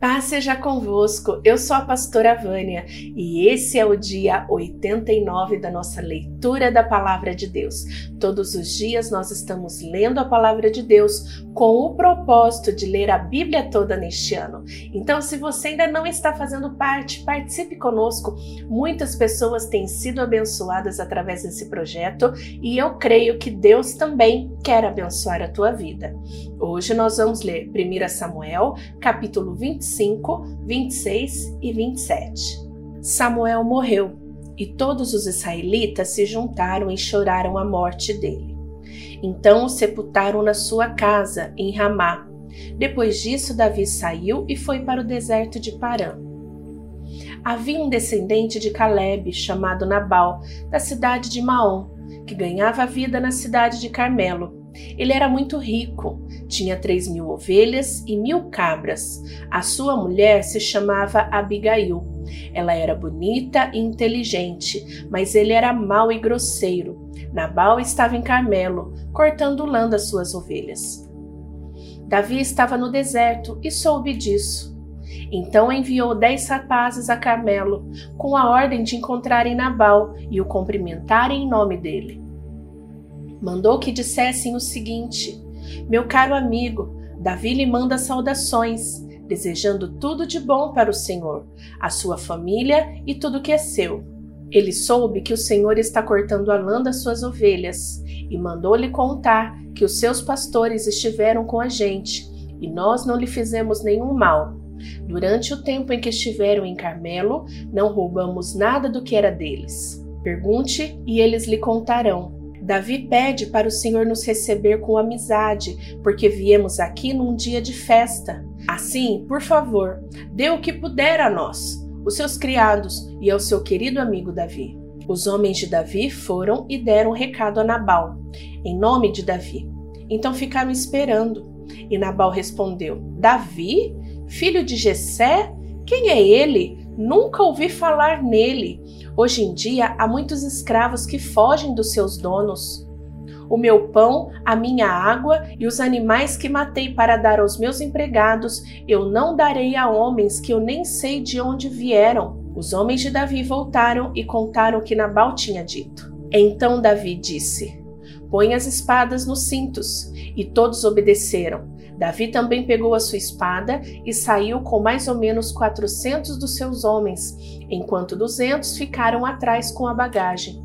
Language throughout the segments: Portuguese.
Paz seja convosco, eu sou a pastora Vânia e esse é o dia 89 da nossa leitura da Palavra de Deus. Todos os dias nós estamos lendo a Palavra de Deus com o propósito de ler a Bíblia toda neste ano. Então, se você ainda não está fazendo parte, participe conosco. Muitas pessoas têm sido abençoadas através desse projeto e eu creio que Deus também quer abençoar a tua vida. Hoje nós vamos ler 1 Samuel, capítulo 25 25, 26 e 27. Samuel morreu e todos os israelitas se juntaram e choraram a morte dele. Então o sepultaram na sua casa, em Ramá. Depois disso, Davi saiu e foi para o deserto de Parã. Havia um descendente de Caleb, chamado Nabal, da cidade de Maom, que ganhava vida na cidade de Carmelo ele era muito rico, tinha três mil ovelhas e mil cabras. A sua mulher se chamava Abigail. Ela era bonita e inteligente, mas ele era mau e grosseiro. Nabal estava em Carmelo, cortando lã das suas ovelhas. Davi estava no deserto e soube disso. Então enviou dez rapazes a Carmelo, com a ordem de encontrarem Nabal e o cumprimentarem em nome dele mandou que dissessem o seguinte: Meu caro amigo, Davi lhe manda saudações, desejando tudo de bom para o Senhor, a sua família e tudo que é seu. Ele soube que o Senhor está cortando a lã das suas ovelhas e mandou-lhe contar que os seus pastores estiveram com a gente e nós não lhe fizemos nenhum mal. Durante o tempo em que estiveram em Carmelo, não roubamos nada do que era deles. Pergunte e eles lhe contarão. Davi pede para o Senhor nos receber com amizade, porque viemos aqui num dia de festa. Assim, por favor, dê o que puder a nós, os seus criados e ao seu querido amigo Davi. Os homens de Davi foram e deram recado a Nabal, em nome de Davi. Então ficaram esperando. E Nabal respondeu: Davi, filho de Jessé? Quem é ele? Nunca ouvi falar nele. Hoje em dia há muitos escravos que fogem dos seus donos. O meu pão, a minha água e os animais que matei para dar aos meus empregados, eu não darei a homens que eu nem sei de onde vieram. Os homens de Davi voltaram e contaram o que Nabal tinha dito. Então Davi disse: Põe as espadas nos cintos. E todos obedeceram. Davi também pegou a sua espada e saiu com mais ou menos 400 dos seus homens, enquanto 200 ficaram atrás com a bagagem.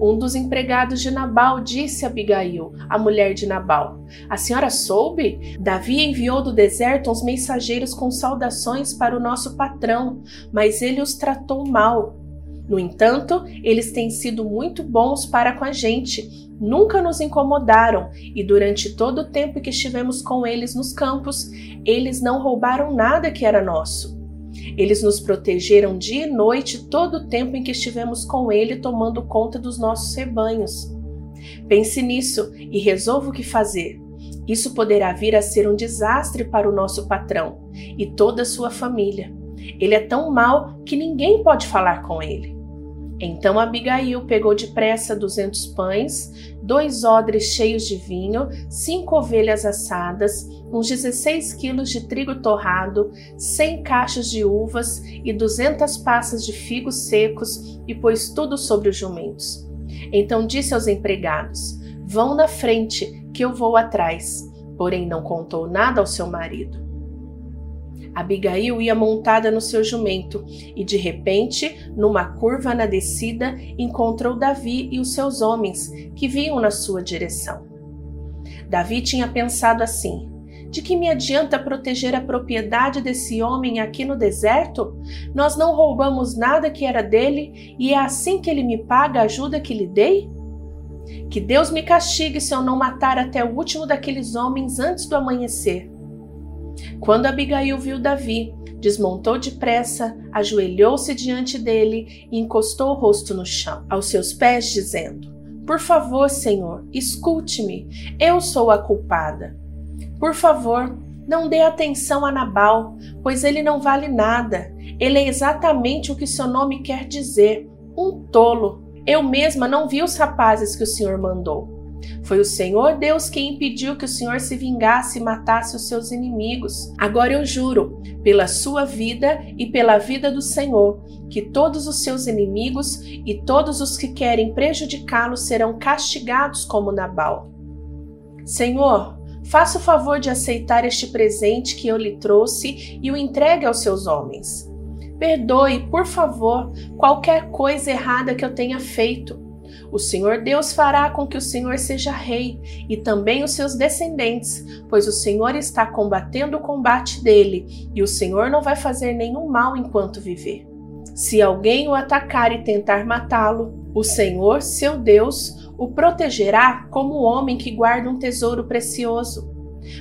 Um dos empregados de Nabal disse a Abigail, a mulher de Nabal: A senhora soube? Davi enviou do deserto uns mensageiros com saudações para o nosso patrão, mas ele os tratou mal. No entanto, eles têm sido muito bons para com a gente nunca nos incomodaram e durante todo o tempo que estivemos com eles nos campos, eles não roubaram nada que era nosso. Eles nos protegeram dia e noite todo o tempo em que estivemos com ele tomando conta dos nossos rebanhos. Pense nisso e resolva o que fazer. Isso poderá vir a ser um desastre para o nosso patrão e toda a sua família. Ele é tão mau que ninguém pode falar com ele. Então Abigail pegou depressa duzentos pães, dois odres cheios de vinho, cinco ovelhas assadas, uns 16 quilos de trigo torrado, cem caixas de uvas e duzentas passas de figos secos e pôs tudo sobre os jumentos. Então disse aos empregados: Vão na frente, que eu vou atrás. Porém não contou nada ao seu marido. Abigail ia montada no seu jumento e, de repente, numa curva na descida, encontrou Davi e os seus homens que vinham na sua direção. Davi tinha pensado assim: de que me adianta proteger a propriedade desse homem aqui no deserto? Nós não roubamos nada que era dele e é assim que ele me paga a ajuda que lhe dei? Que Deus me castigue se eu não matar até o último daqueles homens antes do amanhecer. Quando Abigail viu Davi, desmontou depressa, ajoelhou-se diante dele e encostou o rosto no chão, aos seus pés, dizendo: Por favor, Senhor, escute-me, eu sou a culpada. Por favor, não dê atenção a Nabal, pois ele não vale nada. Ele é exatamente o que seu nome quer dizer: um tolo. Eu mesma não vi os rapazes que o Senhor mandou. Foi o Senhor Deus quem impediu que o Senhor se vingasse e matasse os seus inimigos. Agora eu juro, pela sua vida e pela vida do Senhor, que todos os seus inimigos e todos os que querem prejudicá-lo serão castigados como Nabal. Senhor, faça o favor de aceitar este presente que eu lhe trouxe e o entregue aos seus homens. Perdoe, por favor, qualquer coisa errada que eu tenha feito. O Senhor Deus fará com que o Senhor seja rei e também os seus descendentes, pois o Senhor está combatendo o combate dele e o Senhor não vai fazer nenhum mal enquanto viver. Se alguém o atacar e tentar matá-lo, o Senhor, seu Deus, o protegerá como o homem que guarda um tesouro precioso.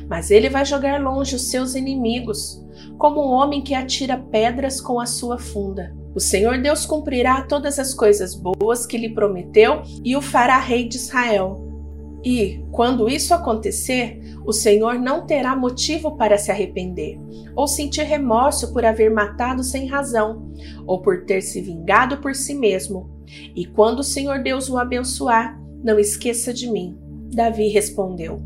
Mas ele vai jogar longe os seus inimigos, como um homem que atira pedras com a sua funda. O Senhor Deus cumprirá todas as coisas boas que lhe prometeu e o fará rei de Israel. E, quando isso acontecer, o Senhor não terá motivo para se arrepender, ou sentir remorso por haver matado sem razão, ou por ter se vingado por si mesmo. E quando o Senhor Deus o abençoar, não esqueça de mim. Davi respondeu: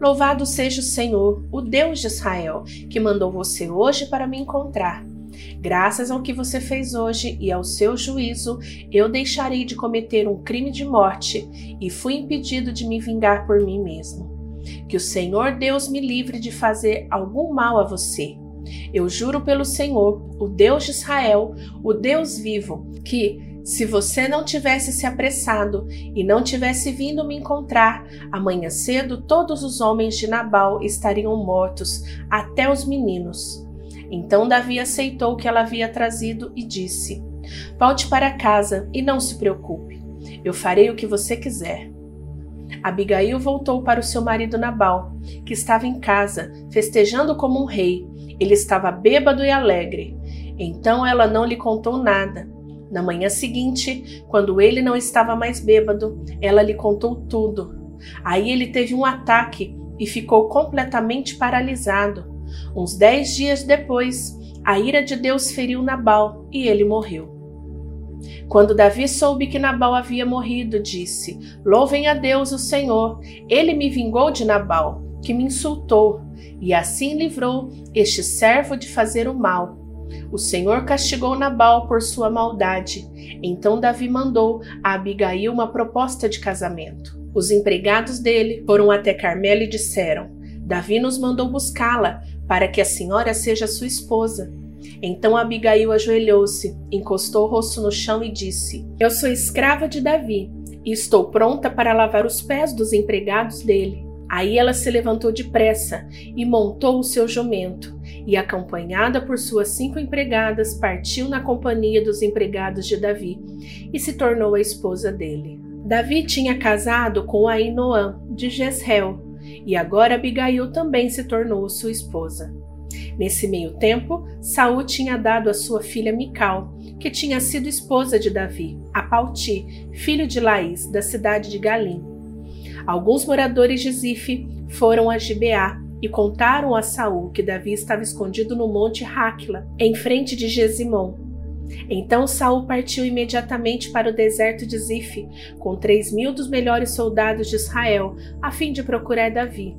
Louvado seja o Senhor, o Deus de Israel, que mandou você hoje para me encontrar. Graças ao que você fez hoje e ao seu juízo, eu deixarei de cometer um crime de morte e fui impedido de me vingar por mim mesmo. Que o Senhor Deus me livre de fazer algum mal a você. Eu juro pelo Senhor, o Deus de Israel, o Deus vivo, que, se você não tivesse se apressado e não tivesse vindo me encontrar, amanhã cedo todos os homens de Nabal estariam mortos, até os meninos. Então Davi aceitou o que ela havia trazido e disse: Volte para casa e não se preocupe. Eu farei o que você quiser. Abigail voltou para o seu marido Nabal, que estava em casa, festejando como um rei. Ele estava bêbado e alegre. Então ela não lhe contou nada. Na manhã seguinte, quando ele não estava mais bêbado, ela lhe contou tudo. Aí ele teve um ataque e ficou completamente paralisado. Uns dez dias depois, a ira de Deus feriu Nabal e ele morreu. Quando Davi soube que Nabal havia morrido, disse: Louvem a Deus o Senhor, ele me vingou de Nabal, que me insultou, e assim livrou este servo de fazer o mal. O Senhor castigou Nabal por sua maldade. Então Davi mandou a Abigail uma proposta de casamento. Os empregados dele foram até Carmela e disseram: Davi nos mandou buscá-la para que a senhora seja sua esposa. Então Abigail ajoelhou-se, encostou o rosto no chão e disse: Eu sou escrava de Davi e estou pronta para lavar os pés dos empregados dele. Aí ela se levantou depressa e montou o seu jumento, e, acompanhada por suas cinco empregadas, partiu na companhia dos empregados de Davi e se tornou a esposa dele. Davi tinha casado com Ainoã de Jezreel, e agora Abigail também se tornou sua esposa. Nesse meio tempo, Saul tinha dado a sua filha Mical, que tinha sido esposa de Davi, a Pauti, filho de Laís, da cidade de Galim. Alguns moradores de Zif foram a Gibeá e contaram a Saul que Davi estava escondido no monte Ráquila, em frente de Gesimon, então Saul partiu imediatamente para o deserto de Zif, com três mil dos melhores soldados de Israel, a fim de procurar Davi.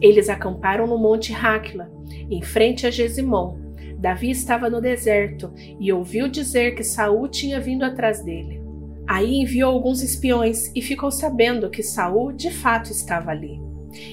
Eles acamparam no monte Ráquila, em frente a Gesimon. Davi estava no deserto e ouviu dizer que Saul tinha vindo atrás dele. Aí enviou alguns espiões e ficou sabendo que Saul de fato estava ali.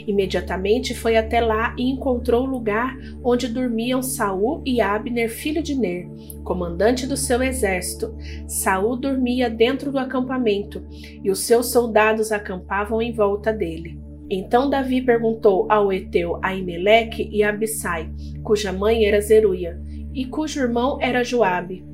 Imediatamente foi até lá e encontrou o lugar onde dormiam Saul e Abner, filho de Ner, comandante do seu exército. Saul dormia dentro do acampamento e os seus soldados acampavam em volta dele. Então Davi perguntou ao Eteu Aimeleque e Abissai, cuja mãe era Zeruia, e cujo irmão era Joabe: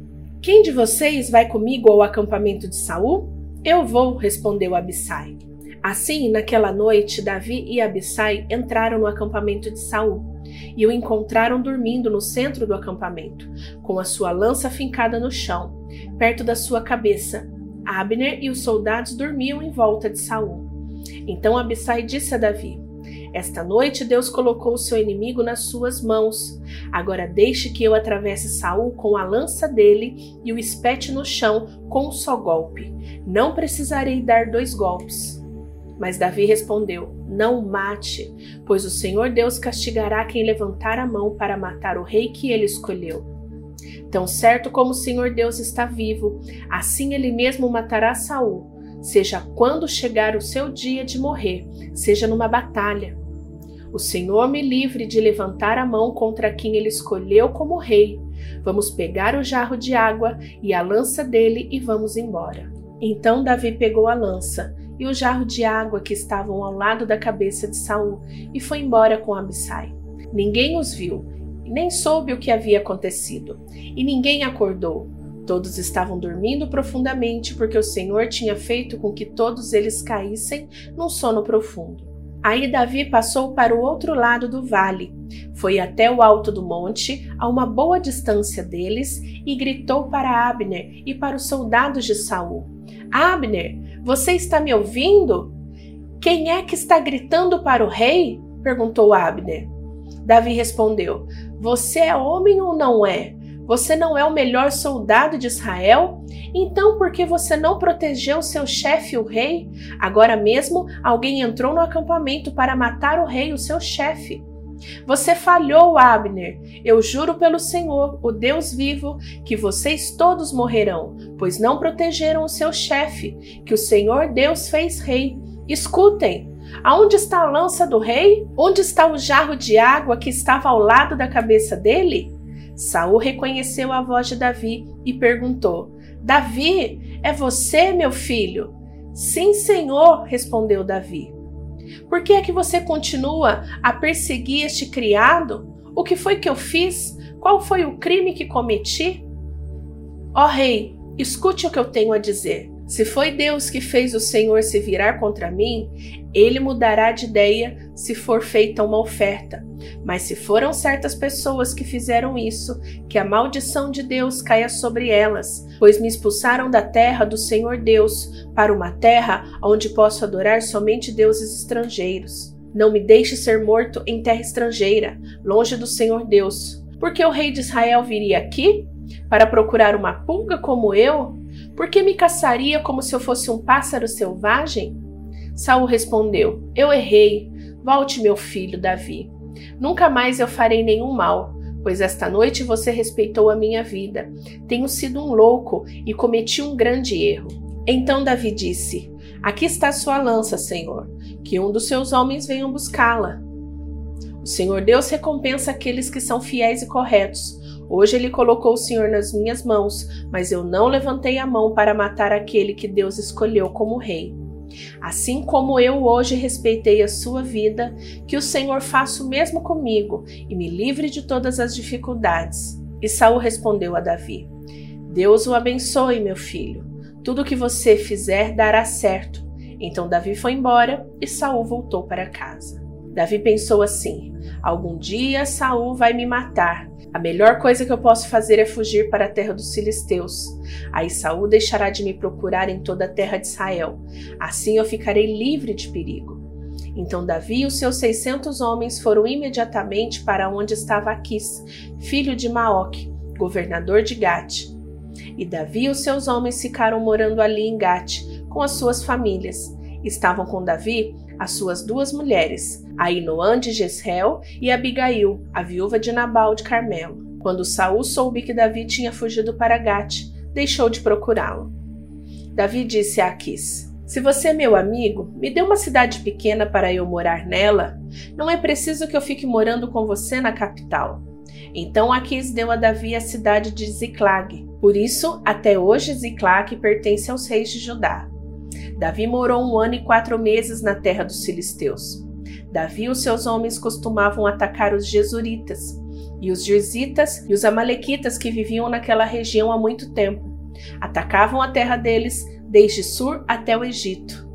Quem de vocês vai comigo ao acampamento de Saul? Eu vou, respondeu Abissai. Assim, naquela noite, Davi e Abissai entraram no acampamento de Saul e o encontraram dormindo no centro do acampamento, com a sua lança fincada no chão, perto da sua cabeça. Abner e os soldados dormiam em volta de Saul. Então Abissai disse a Davi: Esta noite Deus colocou o seu inimigo nas suas mãos. Agora deixe que eu atravesse Saul com a lança dele e o espete no chão com um só golpe. Não precisarei dar dois golpes. Mas Davi respondeu: Não mate, pois o Senhor Deus castigará quem levantar a mão para matar o rei que ele escolheu. Tão certo como o Senhor Deus está vivo, assim ele mesmo matará Saul, seja quando chegar o seu dia de morrer, seja numa batalha. O Senhor me livre de levantar a mão contra quem ele escolheu como rei. Vamos pegar o jarro de água e a lança dele e vamos embora. Então Davi pegou a lança e o jarro de água que estavam ao lado da cabeça de Saul e foi embora com Abissai. Ninguém os viu, nem soube o que havia acontecido, e ninguém acordou. Todos estavam dormindo profundamente porque o Senhor tinha feito com que todos eles caíssem num sono profundo. Aí Davi passou para o outro lado do vale, foi até o alto do monte, a uma boa distância deles, e gritou para Abner e para os soldados de Saul: Abner, você está me ouvindo? Quem é que está gritando para o rei? perguntou Abner. Davi respondeu: Você é homem ou não é? Você não é o melhor soldado de Israel? Então, por que você não protegeu seu chefe, o rei? Agora mesmo, alguém entrou no acampamento para matar o rei, o seu chefe. Você falhou, Abner. Eu juro pelo Senhor, o Deus vivo, que vocês todos morrerão, pois não protegeram o seu chefe, que o Senhor Deus fez rei. Escutem! Aonde está a lança do rei? Onde está o jarro de água que estava ao lado da cabeça dele? Saul reconheceu a voz de Davi e perguntou: Davi, é você, meu filho? Sim, senhor, respondeu Davi. Por que é que você continua a perseguir este criado? O que foi que eu fiz? Qual foi o crime que cometi? Ó rei, escute o que eu tenho a dizer. Se foi Deus que fez o Senhor se virar contra mim, ele mudará de ideia se for feita uma oferta. Mas se foram certas pessoas que fizeram isso, que a maldição de Deus caia sobre elas, pois me expulsaram da terra do Senhor Deus para uma terra onde posso adorar somente deuses estrangeiros. Não me deixe ser morto em terra estrangeira, longe do Senhor Deus. Porque o rei de Israel viria aqui para procurar uma pulga como eu? Por que me caçaria como se eu fosse um pássaro selvagem? Saul respondeu: Eu errei. Volte, meu filho Davi. Nunca mais eu farei nenhum mal, pois esta noite você respeitou a minha vida. Tenho sido um louco e cometi um grande erro. Então Davi disse: Aqui está sua lança, Senhor, que um dos seus homens venha buscá-la. O Senhor Deus recompensa aqueles que são fiéis e corretos. Hoje ele colocou o Senhor nas minhas mãos, mas eu não levantei a mão para matar aquele que Deus escolheu como rei. Assim como eu hoje respeitei a sua vida, que o Senhor faça o mesmo comigo e me livre de todas as dificuldades. E Saul respondeu a Davi: Deus o abençoe, meu filho. Tudo o que você fizer dará certo. Então Davi foi embora e Saul voltou para casa. Davi pensou assim: Algum dia Saul vai me matar. A melhor coisa que eu posso fazer é fugir para a terra dos filisteus. Aí Saul deixará de me procurar em toda a terra de Israel. Assim eu ficarei livre de perigo. Então Davi e os seus seiscentos homens foram imediatamente para onde estava Aquis, filho de Maoque, governador de Gate. E Davi e os seus homens ficaram morando ali em Gate, com as suas famílias. Estavam com Davi as suas duas mulheres, Ainoã de Jezreel e Abigail, a viúva de Nabal de Carmelo. Quando Saul soube que Davi tinha fugido para Gate, deixou de procurá-lo. Davi disse a Aquis: Se você é meu amigo, me dê uma cidade pequena para eu morar nela. Não é preciso que eu fique morando com você na capital. Então Aquis deu a Davi a cidade de Ziclag. Por isso, até hoje Ziclag pertence aos reis de Judá. Davi morou um ano e quatro meses na terra dos filisteus. Davi e os seus homens costumavam atacar os jesuritas, e os jerzitas e os amalequitas que viviam naquela região há muito tempo. Atacavam a terra deles desde Sur até o Egito.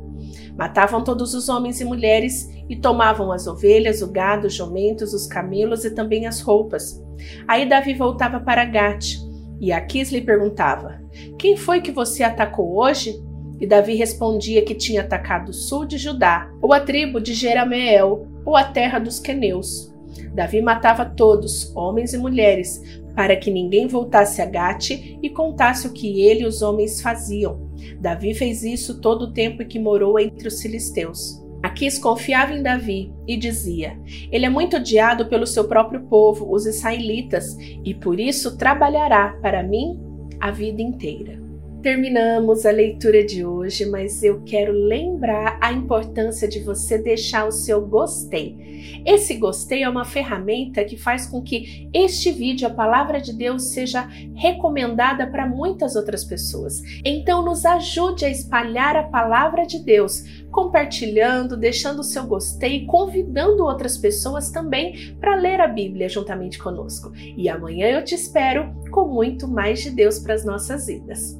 Matavam todos os homens e mulheres e tomavam as ovelhas, o gado, os jumentos, os camelos e também as roupas. Aí Davi voltava para Gate, e Aquis lhe perguntava: Quem foi que você atacou hoje? E Davi respondia que tinha atacado o sul de Judá, ou a tribo de Jerameel, ou a terra dos queneus. Davi matava todos, homens e mulheres, para que ninguém voltasse a Gate e contasse o que ele e os homens faziam. Davi fez isso todo o tempo que morou entre os filisteus. Aquis confiava em Davi e dizia: Ele é muito odiado pelo seu próprio povo, os israelitas, e por isso trabalhará para mim a vida inteira. Terminamos a leitura de hoje, mas eu quero lembrar a importância de você deixar o seu gostei. Esse gostei é uma ferramenta que faz com que este vídeo, a palavra de Deus, seja recomendada para muitas outras pessoas. Então, nos ajude a espalhar a palavra de Deus, compartilhando, deixando o seu gostei, convidando outras pessoas também para ler a Bíblia juntamente conosco. E amanhã eu te espero com muito mais de Deus para as nossas vidas.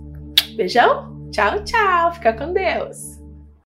Beijão, tchau, tchau, fica com Deus.